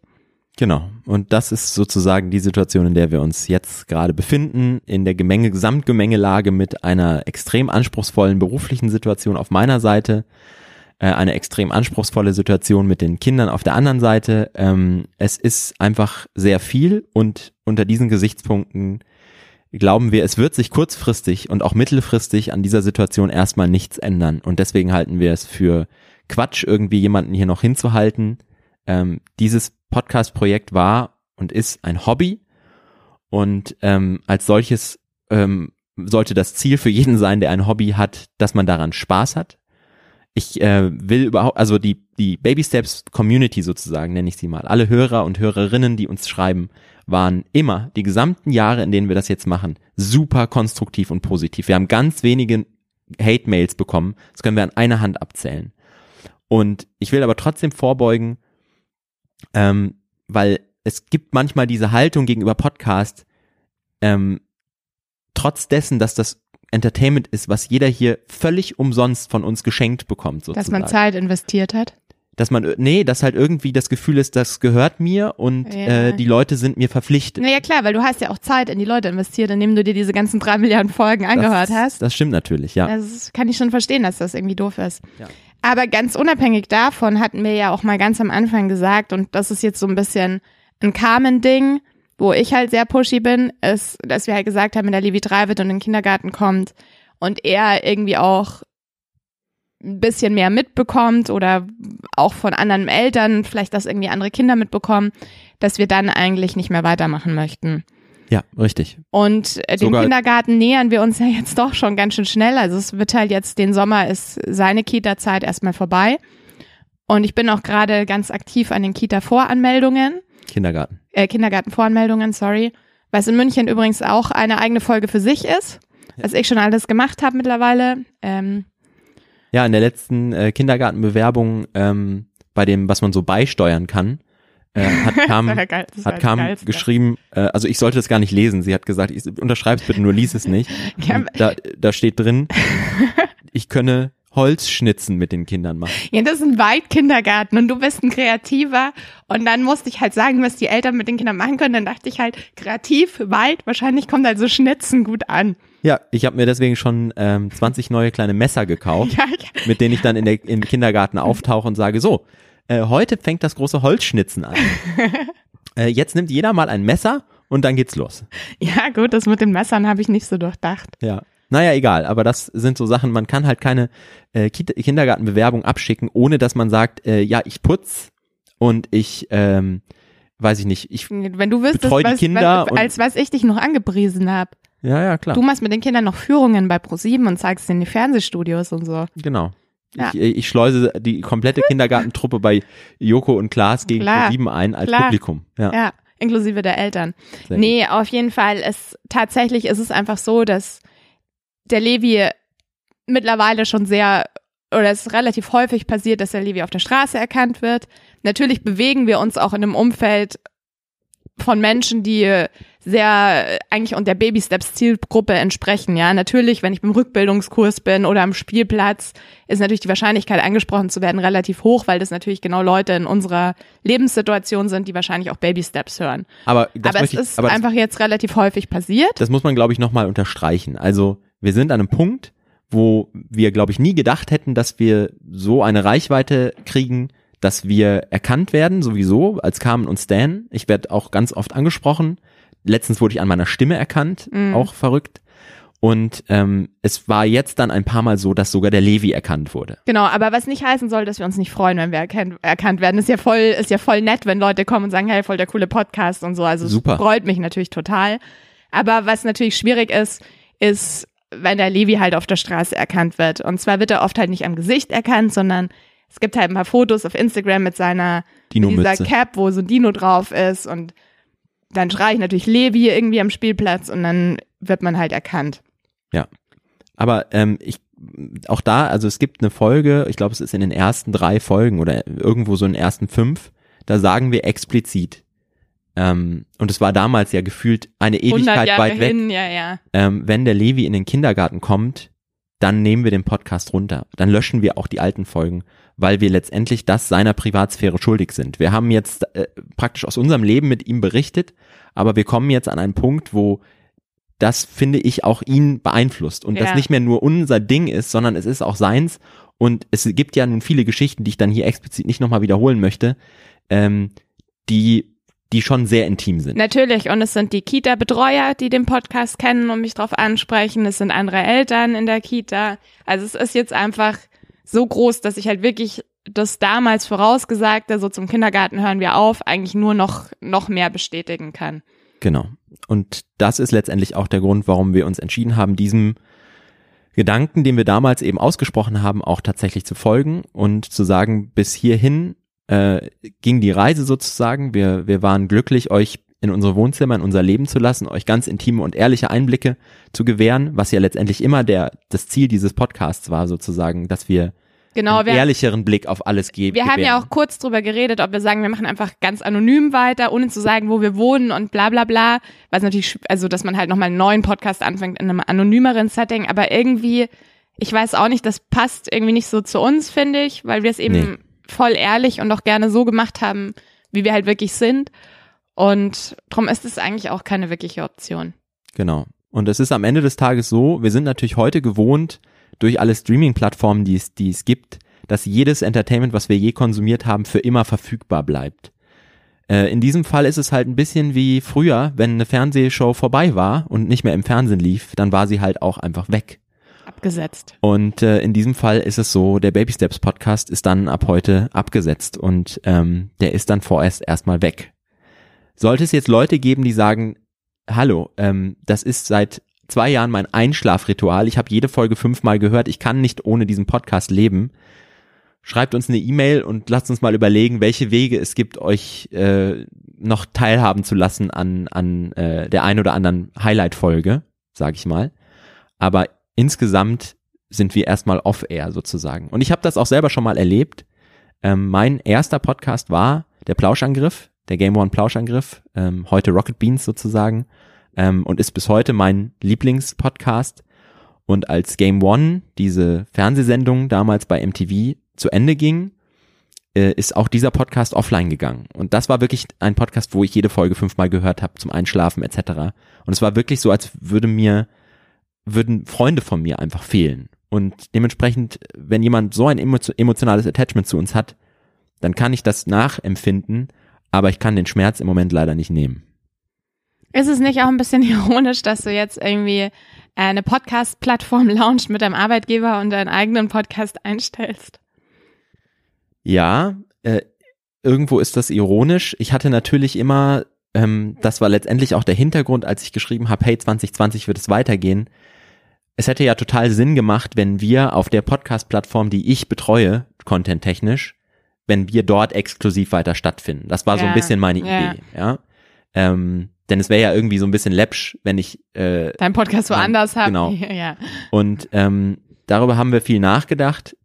Genau. Und das ist sozusagen die Situation, in der wir uns jetzt gerade befinden, in der Gemenge, Gesamtgemengelage mit einer extrem anspruchsvollen beruflichen Situation auf meiner Seite, äh, eine extrem anspruchsvolle Situation mit den Kindern auf der anderen Seite. Ähm, es ist einfach sehr viel und unter diesen Gesichtspunkten glauben wir, es wird sich kurzfristig und auch mittelfristig an dieser Situation erstmal nichts ändern. Und deswegen halten wir es für Quatsch, irgendwie jemanden hier noch hinzuhalten. Ähm, dieses Podcast-Projekt war und ist ein Hobby und ähm, als solches ähm, sollte das Ziel für jeden sein, der ein Hobby hat, dass man daran Spaß hat. Ich äh, will überhaupt, also die, die Baby Steps Community sozusagen, nenne ich sie mal. Alle Hörer und Hörerinnen, die uns schreiben, waren immer, die gesamten Jahre, in denen wir das jetzt machen, super konstruktiv und positiv. Wir haben ganz wenige Hate-Mails bekommen. Das können wir an einer Hand abzählen. Und ich will aber trotzdem vorbeugen, ähm, weil es gibt manchmal diese Haltung gegenüber Podcast, ähm, trotz dessen, dass das Entertainment ist, was jeder hier völlig umsonst von uns geschenkt bekommt, sozusagen. Dass man Zeit investiert hat. Dass man, nee, dass halt irgendwie das Gefühl ist, das gehört mir und Ja. äh, die Leute sind mir verpflichtet. Naja, klar, weil du hast ja auch Zeit in die Leute investiert, indem du dir diese ganzen drei Milliarden Folgen angehört das, hast. Das stimmt natürlich, ja. Das kann ich schon verstehen, dass das irgendwie doof ist. Ja. Aber ganz unabhängig davon hatten wir ja auch mal ganz am Anfang gesagt, und das ist jetzt so ein bisschen ein Carmen-Ding, wo ich halt sehr pushy bin, ist, dass wir halt gesagt haben, wenn der Levi drei wird und in den Kindergarten kommt und er irgendwie auch ein bisschen mehr mitbekommt oder auch von anderen Eltern, vielleicht dass irgendwie andere Kinder mitbekommen, dass wir dann eigentlich nicht mehr weitermachen möchten. Ja, richtig. Und äh, dem Kindergarten nähern wir uns ja jetzt doch schon ganz schön schnell. Also es wird halt jetzt, den Sommer ist seine Kita-Zeit erstmal vorbei. Und ich bin auch gerade ganz aktiv an den Kita-Voranmeldungen, Kindergarten. äh, Kindergarten-Voranmeldungen, sorry. Was in München übrigens auch eine eigene Folge für sich ist, was ich schon alles gemacht habe mittlerweile. Ähm, Ja, in der letzten äh, Kindergartenbewerbung, ähm, bei dem, was man so beisteuern kann, äh, hat Kam, geil, war hat Kam Geilste. geschrieben, äh, also ich sollte das gar nicht lesen. Sie hat gesagt, ich unterschreib's bitte, nur lies es nicht. Ja, da, da steht drin, ich könne Holzschnitzen mit den Kindern machen. Ja, das ist ein Waldkindergarten und du bist ein Kreativer. Und dann musste ich halt sagen, was die Eltern mit den Kindern machen können. Dann dachte ich halt, kreativ, Wald, wahrscheinlich kommt also Schnitzen gut an. Ja, ich habe mir deswegen schon ähm, 20 neue kleine Messer gekauft, Ja, ja. mit denen ich dann in der, im Kindergarten auftauche und sage, so, äh, heute fängt das große Holzschnitzen an. äh, jetzt nimmt jeder mal ein Messer und dann geht's los. ja, gut, das mit den Messern habe ich nicht so durchdacht. Ja. Naja, egal, aber das sind so Sachen, man kann halt keine äh, Kindergartenbewerbung abschicken, ohne dass man sagt, äh, ja, ich putz und ich, ähm, weiß ich nicht, ich, Wenn du wüsstest, Betreu die was, Kinder was, als was ich dich noch angepriesen habe. ja, ja, klar, Du machst mit den Kindern noch Führungen bei ProSieben und zeigst in die Fernsehstudios und so. genau. Ja. Ich, ich schleuse die komplette Kindergartentruppe bei Joko und Klaas gegen Klar, sieben ein als klar. Publikum. Ja, Ja, inklusive der Eltern. sehr gut. Nee, auf jeden Fall. Es, tatsächlich ist es einfach so, dass der Levi mittlerweile schon sehr, oder es ist relativ häufig passiert, dass der Levi auf der Straße erkannt wird. Natürlich bewegen wir uns auch in einem Umfeld von Menschen, die sehr eigentlich und der Baby Steps Zielgruppe entsprechen. Ja, natürlich, wenn ich beim Rückbildungskurs bin oder am Spielplatz, ist natürlich die Wahrscheinlichkeit angesprochen zu werden relativ hoch, weil das natürlich genau Leute in unserer Lebenssituation sind, die wahrscheinlich auch Baby Steps hören. Aber das aber es ich, ist aber einfach jetzt relativ häufig passiert. das muss man, glaube ich, nochmal unterstreichen. Also wir sind an einem Punkt, wo wir, glaube ich, nie gedacht hätten, dass wir so eine Reichweite kriegen, dass wir erkannt werden, sowieso, als Carmen und Stan. Ich werde auch ganz oft angesprochen. Letztens wurde ich an meiner Stimme erkannt, Mhm. auch verrückt. Und ähm, es war jetzt dann ein paar Mal so, dass sogar der Levi erkannt wurde. Genau, aber was nicht heißen soll, dass wir uns nicht freuen, wenn wir erkannt, erkannt werden. Ist ja voll, ist ja voll nett, wenn Leute kommen und sagen, hey, voll der coole Podcast und so. Also es Super. freut mich natürlich total. Aber was natürlich schwierig ist, ist, wenn der Levi halt auf der Straße erkannt wird. Und zwar wird er oft halt nicht am Gesicht erkannt, sondern es gibt halt ein paar Fotos auf Instagram mit seiner mit dieser. Cap, wo so ein Dino drauf ist und dann schreie ich natürlich Levi irgendwie am Spielplatz und dann wird man halt erkannt. Aber ähm, ich auch da, also es gibt eine Folge, ich glaube, es ist in den ersten drei Folgen oder irgendwo so in den ersten fünf, da sagen wir explizit. Ähm, und es war damals ja gefühlt eine 100 Ewigkeit weit weg. hin, ja, ja. Ähm, wenn der Levi in den Kindergarten kommt, dann nehmen wir den Podcast runter. Dann löschen wir auch die alten Folgen, weil wir letztendlich das seiner Privatsphäre schuldig sind. Wir haben jetzt äh, praktisch aus unserem Leben mit ihm berichtet, aber wir kommen jetzt an einen Punkt, wo das, finde ich, auch ihn beeinflusst und das Ja. nicht mehr nur unser Ding ist, sondern es ist auch seins. Und es gibt ja nun viele Geschichten, die ich dann hier explizit nicht nochmal wiederholen möchte, ähm, die die schon sehr intim sind. Natürlich, und es sind die Kita-Betreuer, die den Podcast kennen und mich drauf ansprechen. Es sind andere Eltern in der Kita. Also es ist jetzt einfach so groß, dass ich halt wirklich das damals vorausgesagte, so zum Kindergarten hören wir auf, eigentlich nur noch, noch mehr bestätigen kann. Genau. Und das ist letztendlich auch der Grund, warum wir uns entschieden haben, diesem Gedanken, den wir damals eben ausgesprochen haben, auch tatsächlich zu folgen und zu sagen, bis hierhin äh, ging die Reise sozusagen. Wir, wir waren glücklich, euch in unsere Wohnzimmer, in unser Leben zu lassen, euch ganz intime und ehrliche Einblicke zu gewähren, was ja letztendlich immer der, das Ziel dieses Podcasts war, sozusagen, dass wir Genau, einen wir, ehrlicheren Blick auf alles geben. wir haben ja auch kurz drüber geredet, ob wir sagen, wir machen einfach ganz anonym weiter, ohne zu sagen, wo wir wohnen und bla bla bla. Was natürlich, also dass man halt nochmal einen neuen Podcast anfängt in einem anonymeren Setting, aber irgendwie, ich weiß auch nicht, das passt irgendwie nicht so zu uns, finde ich, weil wir es eben Nee. Voll ehrlich und auch gerne so gemacht haben, wie wir halt wirklich sind. Und drum ist es eigentlich auch keine wirkliche Option. Genau. Und es ist am Ende des Tages so, wir sind natürlich heute gewohnt, durch alle Streaming-Plattformen, die es, die es gibt, dass jedes Entertainment, was wir je konsumiert haben, für immer verfügbar bleibt. Äh, in diesem Fall ist es halt ein bisschen wie früher, wenn eine Fernsehshow vorbei war und nicht mehr im Fernsehen lief, dann war sie halt auch einfach weg. Abgesetzt. Und äh, in diesem Fall ist es so, der Baby Steps Podcast ist dann ab heute abgesetzt und ähm, der ist dann vorerst erstmal weg. Sollte es jetzt Leute geben, die sagen, hallo, ähm, das ist seit zwei Jahren mein Einschlafritual, ich habe jede Folge fünfmal gehört, ich kann nicht ohne diesen Podcast leben, schreibt uns eine E-Mail und lasst uns mal überlegen, welche Wege es gibt, euch äh, noch teilhaben zu lassen an, an äh, der ein oder anderen Highlight-Folge, sag ich mal. Aber insgesamt sind wir erstmal off-air sozusagen. Und ich habe das auch selber schon mal erlebt. Ähm, mein erster Podcast war der Plauschangriff, der Game One Plauschangriff, ähm, heute Rocket Beans sozusagen, ähm, und ist bis heute mein Lieblingspodcast. Und als Game One diese Fernsehsendung damals bei MTV zu Ende ging, äh, ist auch dieser Podcast offline gegangen. Und das war wirklich ein Podcast, wo ich jede Folge fünfmal gehört habe zum Einschlafen etc. Und es war wirklich so, als würde mir würden Freunde von mir einfach fehlen. Und dementsprechend, wenn jemand so ein emo emotionales Attachment zu uns hat, dann kann ich das nachempfinden, aber ich kann den Schmerz im Moment leider nicht nehmen. Ist es nicht auch ein bisschen ironisch, dass du jetzt irgendwie äh, eine Podcast-Plattform launchst mit deinem Arbeitgeber und deinen eigenen Podcast einstellst? Ja, äh, irgendwo ist das ironisch. Ich hatte natürlich immer, ähm, das war letztendlich auch der Hintergrund, als ich geschrieben habe, hey, 2020 wird es weitergehen. Es hätte ja total Sinn gemacht, wenn wir auf der Podcast-Plattform, die ich betreue, content-technisch, wenn wir dort exklusiv weiter stattfinden. Das war so ein Ja, bisschen meine ja. Idee, ja. Ähm, denn es wäre ja irgendwie so ein bisschen läppsch, wenn ich äh, Dein Podcast woanders haben. Genau. Ja. und ähm, darüber haben wir viel nachgedacht.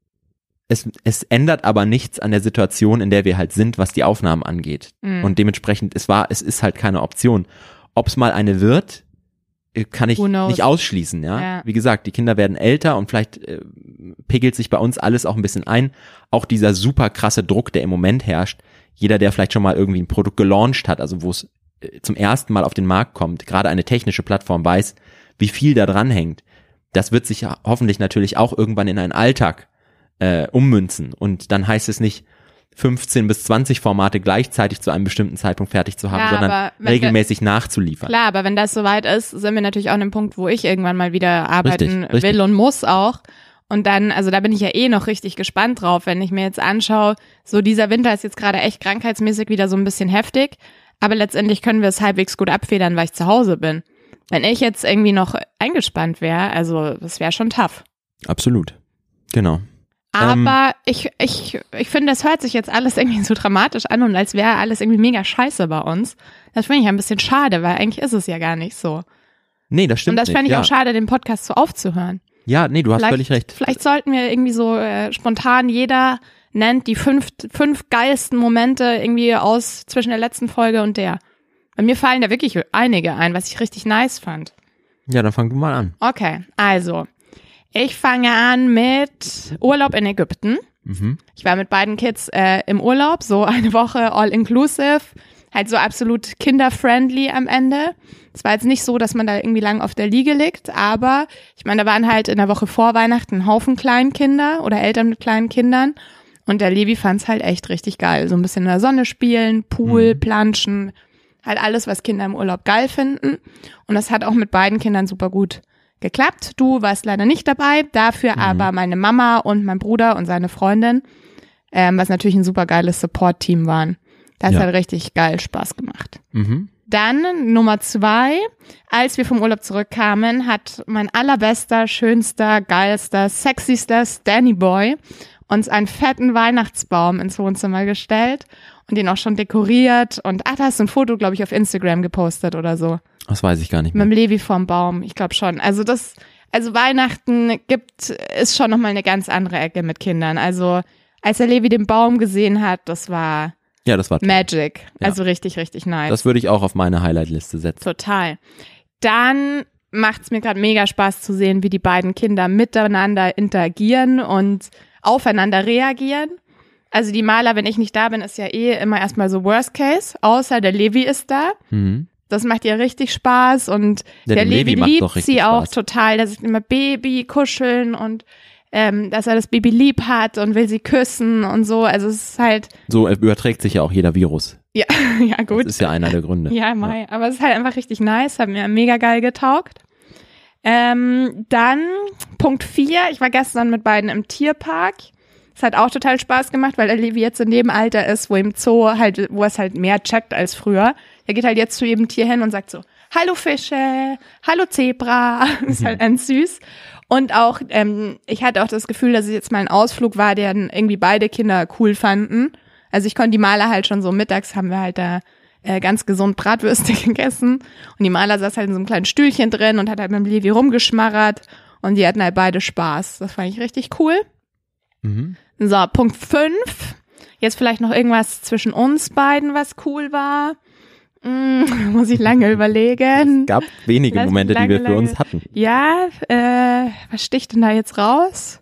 Es, es ändert aber nichts an der Situation, in der wir halt sind, was die Aufnahmen angeht. Mhm. Und dementsprechend, es war, es ist halt keine Option. Ob es mal eine wird, kann ich nicht ausschließen, ja? Ja. Wie gesagt, die Kinder werden älter und vielleicht äh, pegelt sich bei uns alles auch ein bisschen ein. Auch dieser super krasse Druck, der im Moment herrscht. Jeder, der vielleicht schon mal irgendwie ein Produkt gelauncht hat, also wo es äh, zum ersten Mal auf den Markt kommt, gerade eine technische Plattform weiß, wie viel da dran hängt. Das wird sich hoffentlich natürlich auch irgendwann in einen Alltag äh, ummünzen. Und dann heißt es nicht, 15 bis 20 Formate gleichzeitig zu einem bestimmten Zeitpunkt fertig zu haben, Ja, sondern regelmäßig nachzuliefern. Klar, aber wenn das soweit ist, sind wir natürlich auch an dem Punkt, wo ich irgendwann mal wieder arbeiten Richtig, richtig. will und muss auch. Und dann, also da bin ich ja eh noch richtig gespannt drauf, wenn ich mir jetzt anschaue, so dieser Winter ist jetzt gerade echt krankheitsmäßig wieder so ein bisschen heftig, aber letztendlich können wir es halbwegs gut abfedern, weil ich zu Hause bin. Wenn ich jetzt irgendwie noch eingespannt wäre, also das wäre schon tough. Absolut. Genau. Aber ich, ich, ich finde, das hört sich jetzt alles irgendwie so dramatisch an und als wäre alles irgendwie mega scheiße bei uns. Das finde ich ein bisschen schade, weil eigentlich ist es ja gar nicht so. Nee, das stimmt und das fände ich ja. auch schade, den Podcast so aufzuhören. Ja, nee, du hast völlig recht. Vielleicht sollten wir irgendwie so äh, spontan jeder nennt die fünf, fünf geilsten Momente irgendwie aus zwischen der letzten Folge und der. Bei mir fallen da wirklich einige ein, was ich richtig nice fand. Ja, dann fang du mal an. Okay, also ich fange an mit Urlaub in Ägypten. Mhm. Ich war mit beiden Kids äh, im Urlaub, so eine Woche all inclusive, halt so absolut kinderfriendly am Ende. Es war jetzt nicht so, dass man da irgendwie lang auf der Liege liegt, aber ich meine, da waren halt in der Woche vor Weihnachten ein Haufen Kleinkinder oder Eltern mit kleinen Kindern und der Levi fand's halt echt richtig geil. So ein bisschen in der Sonne spielen, Pool, planschen, Halt alles, was Kinder im Urlaub geil finden. Und das hat auch mit beiden Kindern super gut geklappt. Du warst leider nicht dabei, dafür aber meine Mama und mein Bruder und seine Freundin, ähm, was natürlich ein super geiles Support-Team waren. Das Ja. hat richtig geil Spaß gemacht. Mhm. Dann Nummer zwei, als wir vom Urlaub zurückkamen, hat mein allerbester, schönster, geilster, sexyster Stanny Boy uns einen fetten Weihnachtsbaum ins Wohnzimmer gestellt und den auch schon dekoriert. Und ach, da hast du ein Foto, glaube ich, auf Instagram gepostet oder so. Das weiß ich gar nicht Mit mehr. dem Levi vorm Baum, ich glaube schon. Also das, also Weihnachten gibt, ist schon nochmal eine ganz andere Ecke mit Kindern. Also als der Levi den Baum gesehen hat, das war Ja, das war toll. Magic. Ja. Also richtig, richtig nice. Das würde ich auch auf meine Highlight-Liste setzen. Total. Dann macht's mir gerade mega Spaß zu sehen, wie die beiden Kinder miteinander interagieren und aufeinander reagieren. Also die Maler, wenn ich nicht da bin, ist ja eh immer erstmal so Worst Case, außer der Levi ist da. Mhm. Das macht ihr richtig Spaß und Ja, der Levi, Levi liebt sie auch Spaß. total. Der sagt immer Baby, kuscheln und ähm, dass er das Baby lieb hat und will sie küssen und so. Also es ist halt, So überträgt sich ja auch jeder Virus. ja, ja gut. Das ist ja einer der Gründe. Ja, Mai. Aber es ist halt einfach richtig nice, hat mir mega geil getaugt. Ähm, dann Punkt vier. Ich war gestern mit beiden im Tierpark. Es hat auch total Spaß gemacht, weil der Levi jetzt in dem Alter ist, wo im Zoo halt, wo es halt mehr checkt als früher. Er geht halt jetzt zu jedem Tier hin und sagt so, hallo Fische, hallo Zebra. ist halt ganz süß. Und auch, ähm, ich hatte auch das Gefühl, dass es jetzt mal ein Ausflug war, den irgendwie beide Kinder cool fanden. Also ich konnte die Maler halt schon so mittags haben wir halt da äh, ganz gesund Bratwürste gegessen und die Maler saß halt in so einem kleinen Stühlchen drin und hat halt mit dem Levi rumgeschmarrert und die hatten halt beide Spaß. Das fand ich richtig cool. Mhm. So, Punkt fünf. Jetzt vielleicht noch irgendwas zwischen uns beiden, was cool war. Hm, muss ich lange überlegen. Es gab wenige Lass Momente, die lange, wir für lange- uns hatten. Ja, äh, was sticht denn da jetzt raus?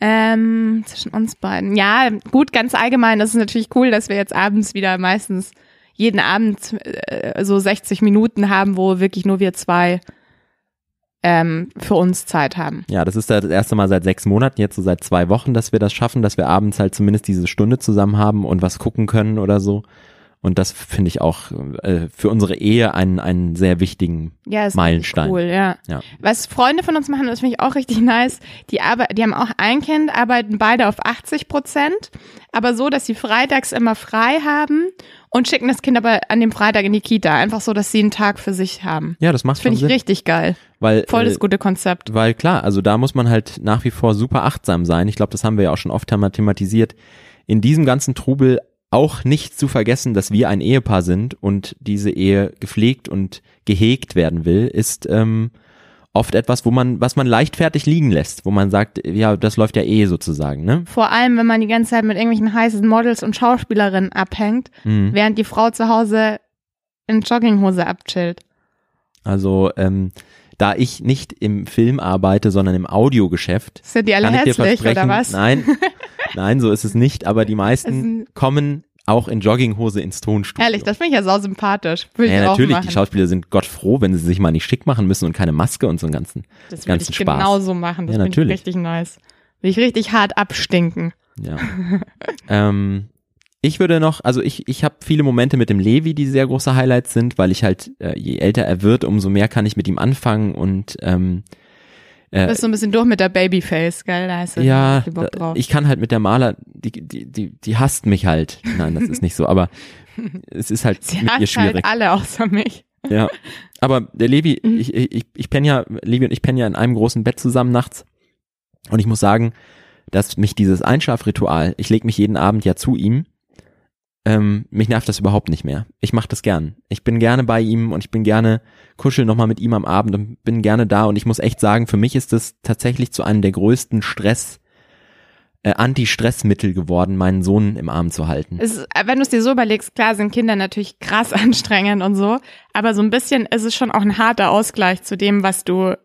Ähm, zwischen uns beiden. Ja, gut, ganz allgemein, das ist natürlich cool, dass wir jetzt abends wieder meistens jeden Abend äh, so 60 Minuten haben, wo wirklich nur wir zwei ähm, für uns Zeit haben. Ja, das ist das erste Mal seit sechs Monaten, jetzt so seit zwei Wochen, dass wir das schaffen, dass wir abends halt zumindest diese Stunde zusammen haben und was gucken können oder so. Und das finde ich auch äh, für unsere Ehe einen, einen sehr wichtigen Ja, ist Meilenstein. Cool, ja. Ja. Was Freunde von uns machen, das finde ich auch richtig nice. Die, arbeit, die haben auch ein Kind, arbeiten beide auf 80 Prozent, aber so, dass sie freitags immer frei haben und schicken das Kind aber an dem Freitag in die Kita. Einfach so, dass sie einen Tag für sich haben. Ja, das macht Das finde ich Sinn. richtig geil. Weil, Voll äh, das gute Konzept. Weil klar, also da muss man halt nach wie vor super achtsam sein. Ich glaube, das haben wir ja auch schon oft thema- thematisiert. In diesem ganzen Trubel auch nicht zu vergessen, dass wir ein Ehepaar sind und diese Ehe gepflegt und gehegt werden will, ist ähm, oft etwas, wo man, was man leichtfertig liegen lässt, wo man sagt, ja, das läuft ja eh sozusagen, ne? Vor allem, wenn man die ganze Zeit mit irgendwelchen heißen Models und Schauspielerinnen abhängt, Mhm. während die Frau zu Hause in Jogginghose abchillt. Also ähm, da ich nicht im Film arbeite, sondern im Audiogeschäft, Sind die alle kann ich dir hässlich versprechen, oder was? nein, nein, so ist es nicht, aber die meisten kommen auch in Jogginghose ins Tonstudio. Ehrlich, das finde ich ja sau sympathisch. Würde ja, natürlich, die Schauspieler sind Gott froh, wenn sie sich mal nicht schick machen müssen und keine Maske und so einen ganzen. Das ganzen ich Spaß. genauso machen. Das Ja, finde ich richtig nice. Will ich richtig hart abstinken. Ja. ähm, ich würde noch, also ich, ich habe viele Momente mit dem Levi, die sehr große Highlights sind, weil ich halt, äh, je älter er wird, umso mehr kann ich mit ihm anfangen und ähm, Du bist so ein bisschen durch mit der Babyface, gell? Da hast du ja, da, ich kann halt mit der Maler, die, die, die, die hasst mich halt. Nein, das ist nicht so, aber es ist halt Sie mit ihr hasst schwierig. halt alle außer mich. Ja. Aber der Levi, Mhm. ich, ich, ich penne ja, Levi und ich pennen ja in einem großen Bett zusammen nachts. Und ich muss sagen, dass mich dieses Einschlafritual, ich lege mich jeden Abend ja zu ihm, ähm, mich nervt das überhaupt nicht mehr. Ich mache das gern. Ich bin gerne bei ihm und ich bin gerne, kuschel nochmal mit ihm am Abend und bin gerne da. Und ich muss echt sagen, für mich ist das tatsächlich zu einem der größten Stress, äh, Anti-Stressmittel geworden, meinen Sohn im Arm zu halten. Es wenn du es dir so überlegst, klar sind Kinder natürlich krass anstrengend und so, aber so ein bisschen ist es schon auch ein harter Ausgleich zu dem, was du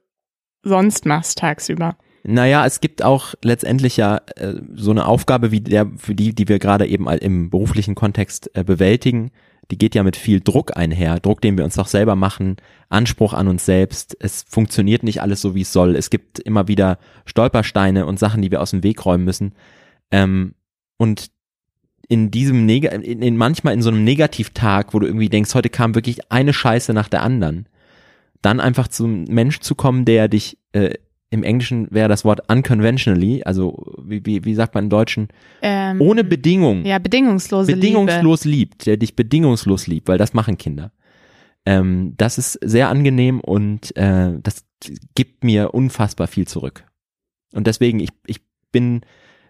sonst machst tagsüber. Naja, es gibt auch letztendlich ja äh, so eine Aufgabe wie der, für die, die wir gerade eben im beruflichen Kontext äh, bewältigen, die geht ja mit viel Druck einher, Druck, den wir uns auch selber machen, Anspruch an uns selbst. Es funktioniert nicht alles so, wie es soll. Es gibt immer wieder Stolpersteine und Sachen, die wir aus dem Weg räumen müssen. Ähm, und in diesem Neg in, in manchmal in so einem Negativtag, wo du irgendwie denkst, heute kam wirklich eine Scheiße nach der anderen, dann einfach zum Mensch zu kommen, der dich äh, im Englischen wäre das Wort unconventionally, also wie, wie, wie sagt man im Deutschen, Ähm, ohne Bedingung, Ja, bedingungslose Liebe. bedingungslos liebt, der dich bedingungslos liebt, weil das machen Kinder. Ähm, das ist sehr angenehm und äh, das gibt mir unfassbar viel zurück. Und deswegen, ich, ich bin,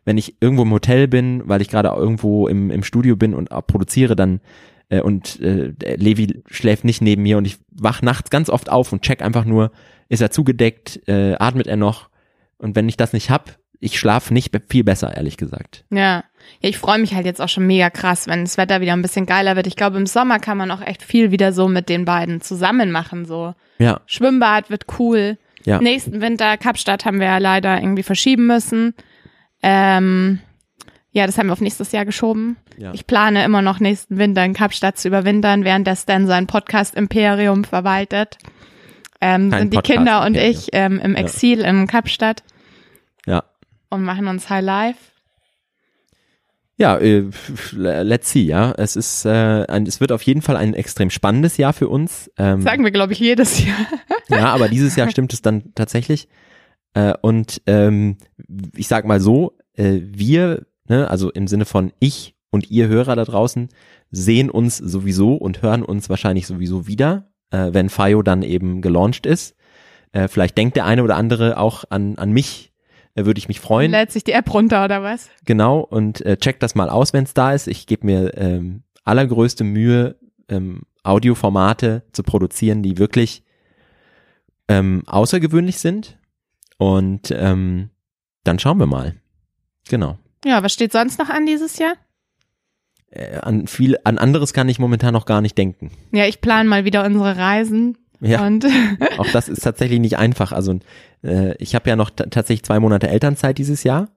wenn ich irgendwo im Hotel bin, weil ich gerade irgendwo im, im Studio bin und produziere, dann äh, und äh, Levi schläft nicht neben mir und ich wach nachts ganz oft auf und check einfach nur, ist er zugedeckt, äh, atmet er noch und wenn ich das nicht hab, ich schlafe nicht viel besser, ehrlich gesagt. Ja. Ja, ich freue mich halt jetzt auch schon mega krass, wenn das Wetter wieder ein bisschen geiler wird. Ich glaube, im Sommer kann man auch echt viel wieder so mit den beiden zusammen machen. So Ja, Schwimmbad wird cool. ja. Nächsten Winter Kapstadt haben wir ja leider irgendwie verschieben müssen. Ähm, ja, das haben wir auf nächstes Jahr geschoben. Ja. Ich plane immer noch nächsten Winter in Kapstadt zu überwintern, während der Stan sein Podcast-Imperium verwaltet. Ähm, Kein sind die Kinder und ich ähm, im Exil in Kapstadt Ja. und machen uns High Life. Ja, äh, let's see, ja. Es ist, äh, ein, es wird auf jeden Fall ein extrem spannendes Jahr für uns. Ähm, Sagen wir, glaube ich, jedes Jahr. ja, aber dieses Jahr stimmt es dann tatsächlich. Äh, und ähm, ich sag mal so, äh, wir, ne, also im Sinne von ich und ihr Hörer da draußen, sehen uns sowieso und hören uns wahrscheinlich sowieso wieder, äh, wenn Fio dann eben gelauncht ist. Äh, vielleicht denkt der eine oder andere auch an, an mich, äh, würde ich mich freuen. Lädt sich die App runter oder was? Genau, und äh, checkt das mal aus, wenn es da ist. Ich gebe mir ähm, allergrößte Mühe, ähm, Audioformate zu produzieren, die wirklich ähm, außergewöhnlich sind. Und ähm, dann schauen wir mal. Genau. Ja, was steht sonst noch an dieses Jahr? Äh, an viel, an anderes kann ich momentan noch gar nicht denken. Ja, ich plane mal wieder unsere Reisen. Ja, Und auch das ist tatsächlich nicht einfach. Also äh, ich habe ja noch tatsächlich zwei Monate Elternzeit dieses Jahr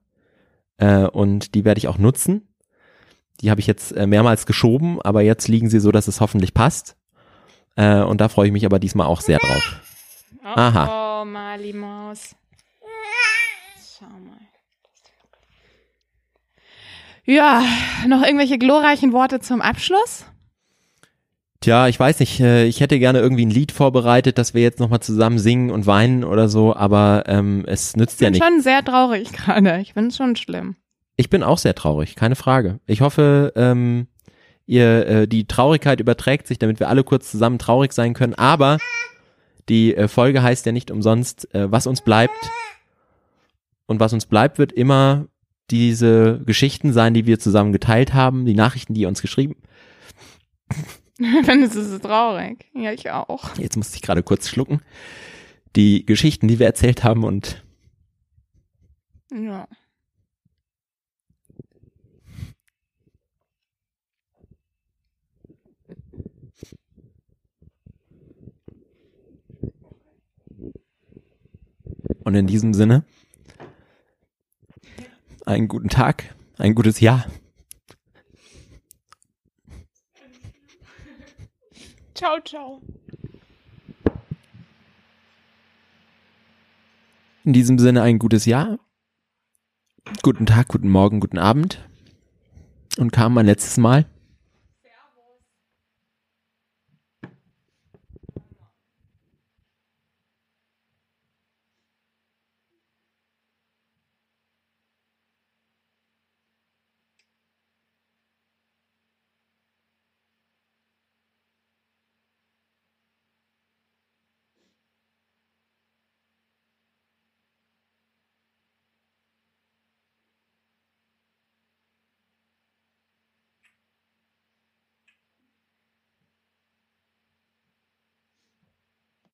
äh, und die werde ich auch nutzen. Die habe ich jetzt äh, mehrmals geschoben, aber jetzt liegen sie so, dass es hoffentlich passt. Äh, und da freue ich mich aber diesmal auch sehr drauf. Aha. Oh, Mali Maus. Schau mal. Ja, noch irgendwelche glorreichen Worte zum Abschluss? Tja, ich weiß nicht, äh, ich hätte gerne irgendwie ein Lied vorbereitet, dass wir jetzt nochmal zusammen singen und weinen oder so, aber ähm, es nützt Ich ja bin nicht. schon sehr traurig gerade. Ich es schon schlimm. Ich bin auch sehr traurig, keine Frage. Ich hoffe, ähm, ihr äh, die Traurigkeit überträgt sich, damit wir alle kurz zusammen traurig sein können. Aber die äh, Folge heißt ja nicht umsonst, äh, was uns bleibt. Und was uns bleibt, wird immer diese Geschichten sein, die wir zusammen geteilt haben, die Nachrichten, die ihr uns geschrieben. Findest du es traurig? Ja, ich auch. Jetzt musste ich gerade kurz schlucken. Die Geschichten, die wir erzählt haben und Ja. Und in diesem Sinne, einen guten Tag, ein gutes Jahr. Ciao, ciao. In diesem Sinne ein gutes Jahr. Guten Tag, guten Morgen, guten Abend. Und kam mein letztes Mal.